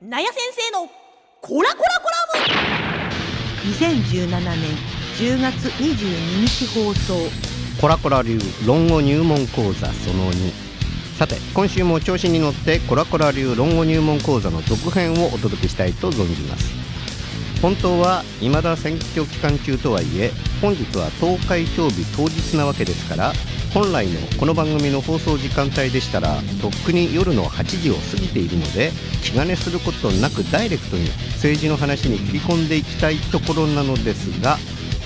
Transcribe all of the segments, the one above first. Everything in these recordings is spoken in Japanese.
なや先生のコラコラコラム。2017年10月22日放送コラコラ流論語入門講座その2さて今週も調子に乗ってコラコラ流論語入門講座の続編をお届けしたいと存じます。本当は未だ選挙期間中とはいえ本日は投開票日当日なわけですから本来のこの番組の放送時間帯でしたらとっくに夜の8時を過ぎているので気兼ねすることなくダイレクトに政治の話に切り込んでいきたいところなのですが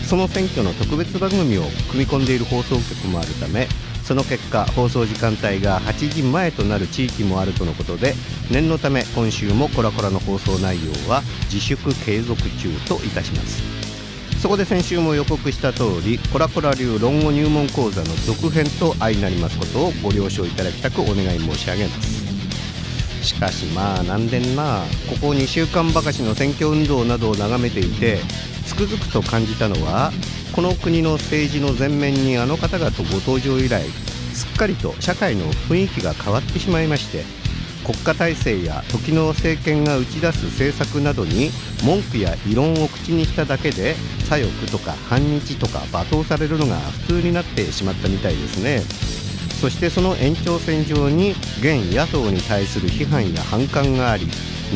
その選挙の特別番組を組み込んでいる放送局もあるためその結果放送時間帯が8時前となる地域もあるとのことで念のため今週もコラコラの放送内容は自粛継続中といたします。そこで先週も予告した通りコラコラ流論語入門講座の続編と相なりますことをご了承いただきたくお願い申し上げます。しかしまあなんでんな。ここ2週間ばかしの選挙運動などを眺めていてつくづくと感じたのはこの国の政治の前面にあの方々ご登場以来すっかりと社会の雰囲気が変わってしまいまして国家体制や時の政権が打ち出す政策などに文句や異論を口にしただけで左翼とか反日とか罵倒されるのが普通になってしまったみたいですね。そしてその延長線上に現野党に対する批判や反感があり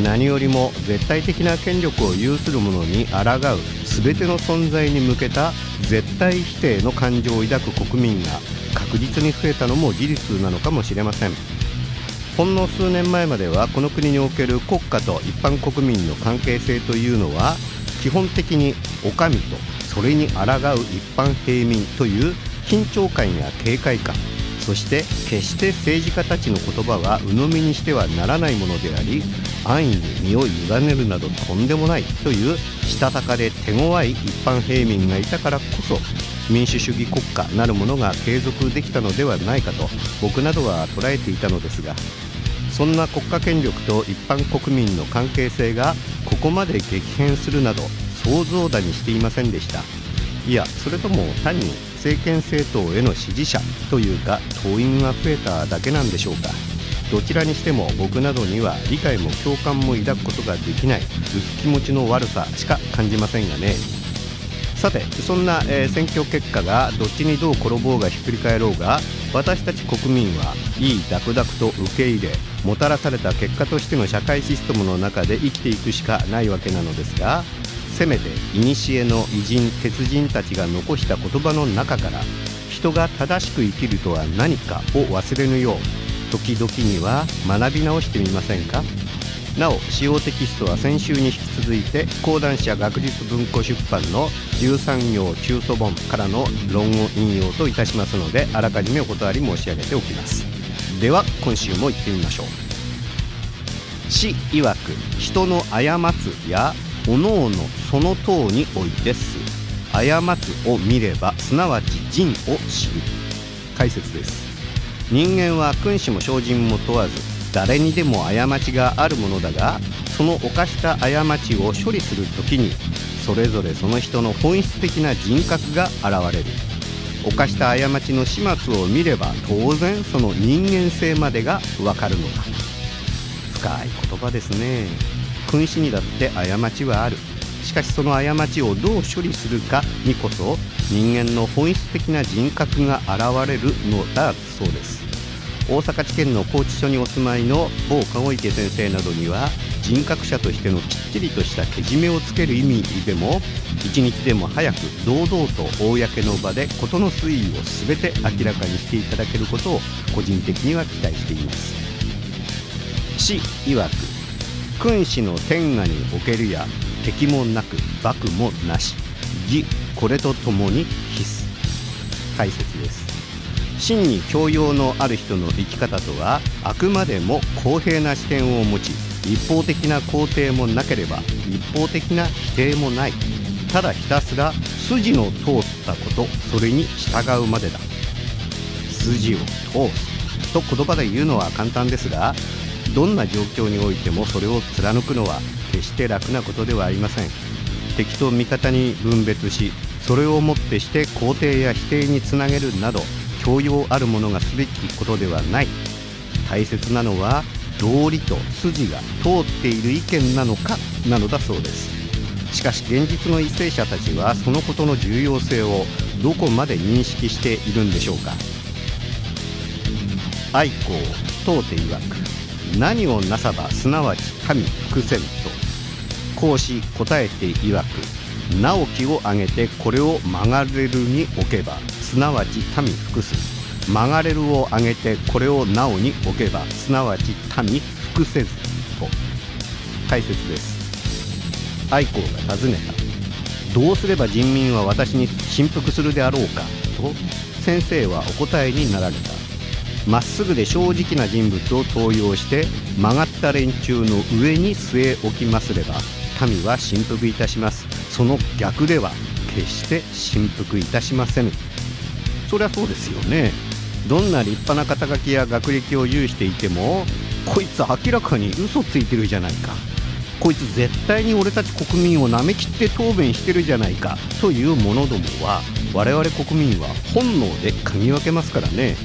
何よりも絶対的な権力を有する者に抗う全ての存在に向けた絶対否定の感情を抱く国民が確実に増えたのも事実なのかもしれません。ほんの数年前まではこの国における国家と一般国民の関係性というのは基本的にお上とそれに抗う一般平民という緊張感や警戒感。そして決して政治家たちの言葉は鵜呑みにしてはならないものであり安易に身を委ねるなどとんでもないというしたたかで手強い一般平民がいたからこそ民主主義国家なるものが継続できたのではないかと僕などは捉えていたのですがそんな国家権力と一般国民の関係性がここまで激変するなど想像だにしていませんでした。いやそれとも単に政権政党への支持者というか党員が増えただけなんでしょうか。どちらにしても僕などには理解も共感も抱くことができない。薄気持ちの悪さしか感じませんがね。さてそんな、えー、選挙結果がどっちにどう転ぼうがひっくり返ろうが私たち国民はいいダクダクと受け入れもたらされた結果としての社会システムの中で生きていくしかないわけなのですがせめて古の偉人鉄人たちが残した言葉の中から人が正しく生きるとは何かを忘れぬよう時々には学び直してみませんか？なお使用テキストは先週に引き続いて講談社学術文庫出版の13行中祖本からの論語引用といたしますのであらかじめお断り申し上げておきます。では今週も行ってみましょう。詩曰く人の過つやおのおのその塔においてす。過つを見ればすなわち人を知る。解説です。人間は君子も精進も問わず誰にでも過ちがあるものだがその犯した過ちを処理する時にそれぞれその人の本質的な人格が現れる。犯した過ちの始末を見れば当然その人間性までがわかるのだ。深い言葉ですね。君子にだって過ちはある。しかしその過ちをどう処理するかにこそ人間の本質的な人格が現れるのだそうです。大阪地検の拘置所にお住まいの某籠池先生などには人格者としてのきっちりとしたけじめをつける意味でも一日でも早く堂々と公の場で事の推移を全て明らかにしていただけることを個人的には期待しています。死曰く君子の天下におけるや敵もなく幕もなし。義これとともに必須。解説です。真に教養のある人の生き方とはあくまでも公平な視点を持ち一方的な肯定もなければ一方的な否定もない。ただひたすら筋の通ったことそれに従うまでだ。筋を通す。と言葉で言うのは簡単ですがどんな状況においてもそれを貫くのは決して楽なことではありません。敵と味方に分別しそれをもってして肯定や否定につなげるなど教養あるものがすべきことではない。大切なのは道理と筋が通っている意見なのかなのだそうです。しかし現実の為政者たちはそのことの重要性をどこまで認識しているんでしょうか。愛好当て曰く何をなさばすなわち民伏せんと孔子答えて曰く直樹を挙げてこれを曲がれるに置けばすなわち民服す曲がれるを挙げてこれをなおに置けばすなわち民服せずと。解説です。愛子が尋ねた。どうすれば人民は私に振服するであろうかと先生はお答えになられた。まっすぐで正直な人物を登用して曲がった連中の上に据え置きますれば民は振服いたします。その逆では決して振服いたしませんそりゃそうですよね。どんな立派な肩書きや学歴を有していてもこいつ明らかに嘘ついてるじゃないか。こいつ絶対に俺たち国民をなめきって答弁してるじゃないか。という者どもは我々国民は本能で嗅ぎ分けますからね。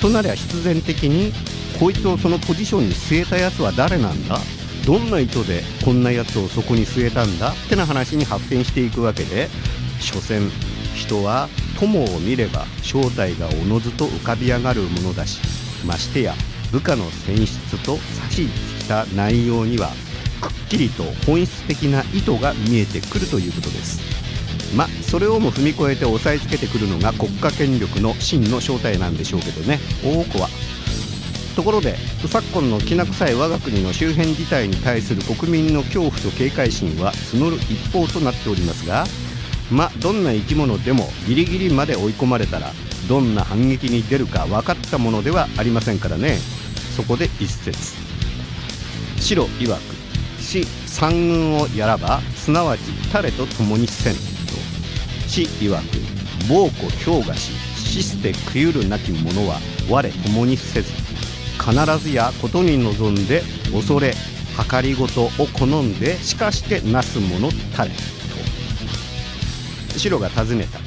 となりゃ必然的にこいつをそのポジションに据えたやつは誰なんだ？どんな意図でこんなやつをそこに据えたんだ？ってな話に発展していくわけで所詮人は友を見れば正体がおのずと浮かび上がるものだしましてや部下の選出と差しした内容にはくっきりと本質的な意図が見えてくるということです。まそれをも踏み越えて押さえつけてくるのが国家権力の真の正体なんでしょうけどね。大奥は。ところで昨今のきな臭い我が国の周辺事態に対する国民の恐怖と警戒心は募る一方となっておりますがまどんな生き物でもギリギリまで追い込まれたらどんな反撃に出るか分かったものではありませんからね。そこで一節。白曰く死三軍をやらばすなわち誰と共にせん。死曰く暴虎氷河し死捨て食ゆるなき者は我共にせず必ずやことに望んで恐れ計りごとを好んでしかしてなす者たれと。白が尋ねた。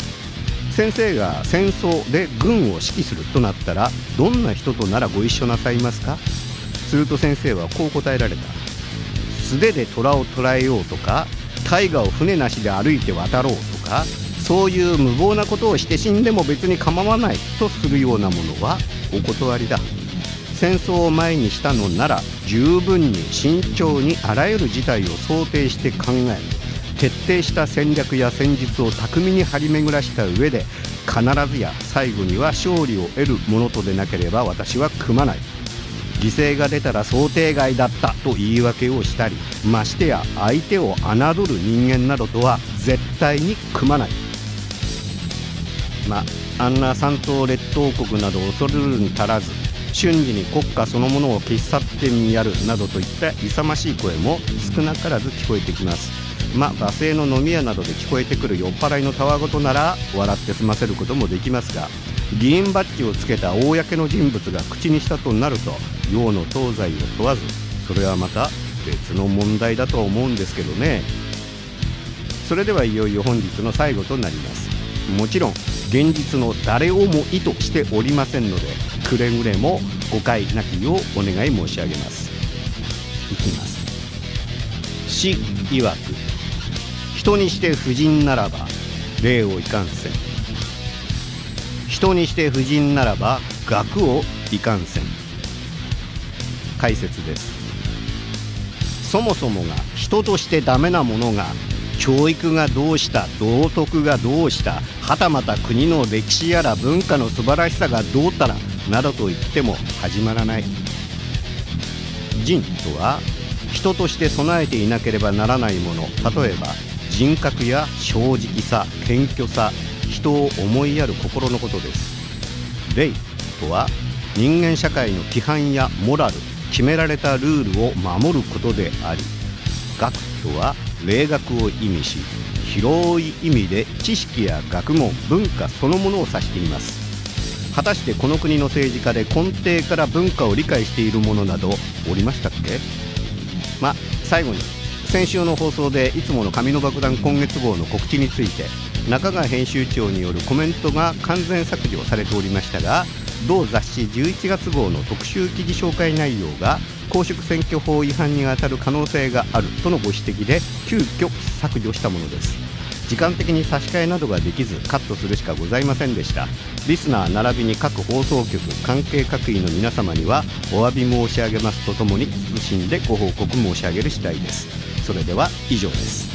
先生が戦争で軍を指揮するとなったらどんな人とならご一緒なさいますか？すると先生はこう答えられた。素手で虎を捕らえようとか大河を船なしで歩いて渡ろうとかそういう無謀なことをして死んでも別に構わないとするようなものはお断りだ。戦争を前にしたのなら十分に慎重にあらゆる事態を想定して考え徹底した戦略や戦術を巧みに張り巡らした上で必ずや最後には勝利を得るものとでなければ私は組まない。犠牲が出たら想定外だったと言い訳をしたりましてや相手を侮る人間などとは絶対に組まない。まああんな三島列島国など恐るるに足らず瞬時に国家そのものを消し去ってみやるなどといった勇ましい声も少なからず聞こえてきます。まあ罵声の飲み屋などで聞こえてくる酔っ払いのたわごとなら笑って済ませることもできますが議員バッジをつけた公の人物が口にしたとなると洋の東西を問わずそれはまた別の問題だと思うんですけどね。それではいよいよ本日の最後となります。もちろん現実の誰をも意図しておりませんのでくれぐれも誤解なきようお願い申し上げます。いきます。死曰く人にして婦人ならば礼をいかんせん。人にして婦人ならば学をいかんせん。解説です。そもそもが人としてダメなものが教育がどうした道徳がどうしたはたまた国の歴史やら文化の素晴らしさがどうたらなどと言っても始まらない。人とは人として備えていなければならないもの。例えば人格や正直さ謙虚さ人を思いやる心のことです。礼とは人間社会の規範やモラル決められたルールを守ることであり学とは礼学を意味し広い意味で知識や学問文化そのものを指しています。果たしてこの国の政治家で根底から文化を理解している者などおりましたっけ？ま最後に先週の放送でいつもの紙の爆弾今月号の告知について中川編集長によるコメントが完全削除されておりましたが同雑誌11月号の特集記事紹介内容が公職選挙法違反にあたる可能性があるとのご指摘で急遽削除したものです。時間的に差し替えなどができずカットするしかございませんでした。リスナー並びに各放送局関係各位の皆様にはお詫び申し上げますとともに謹んでご報告申し上げる次第です。それでは以上です。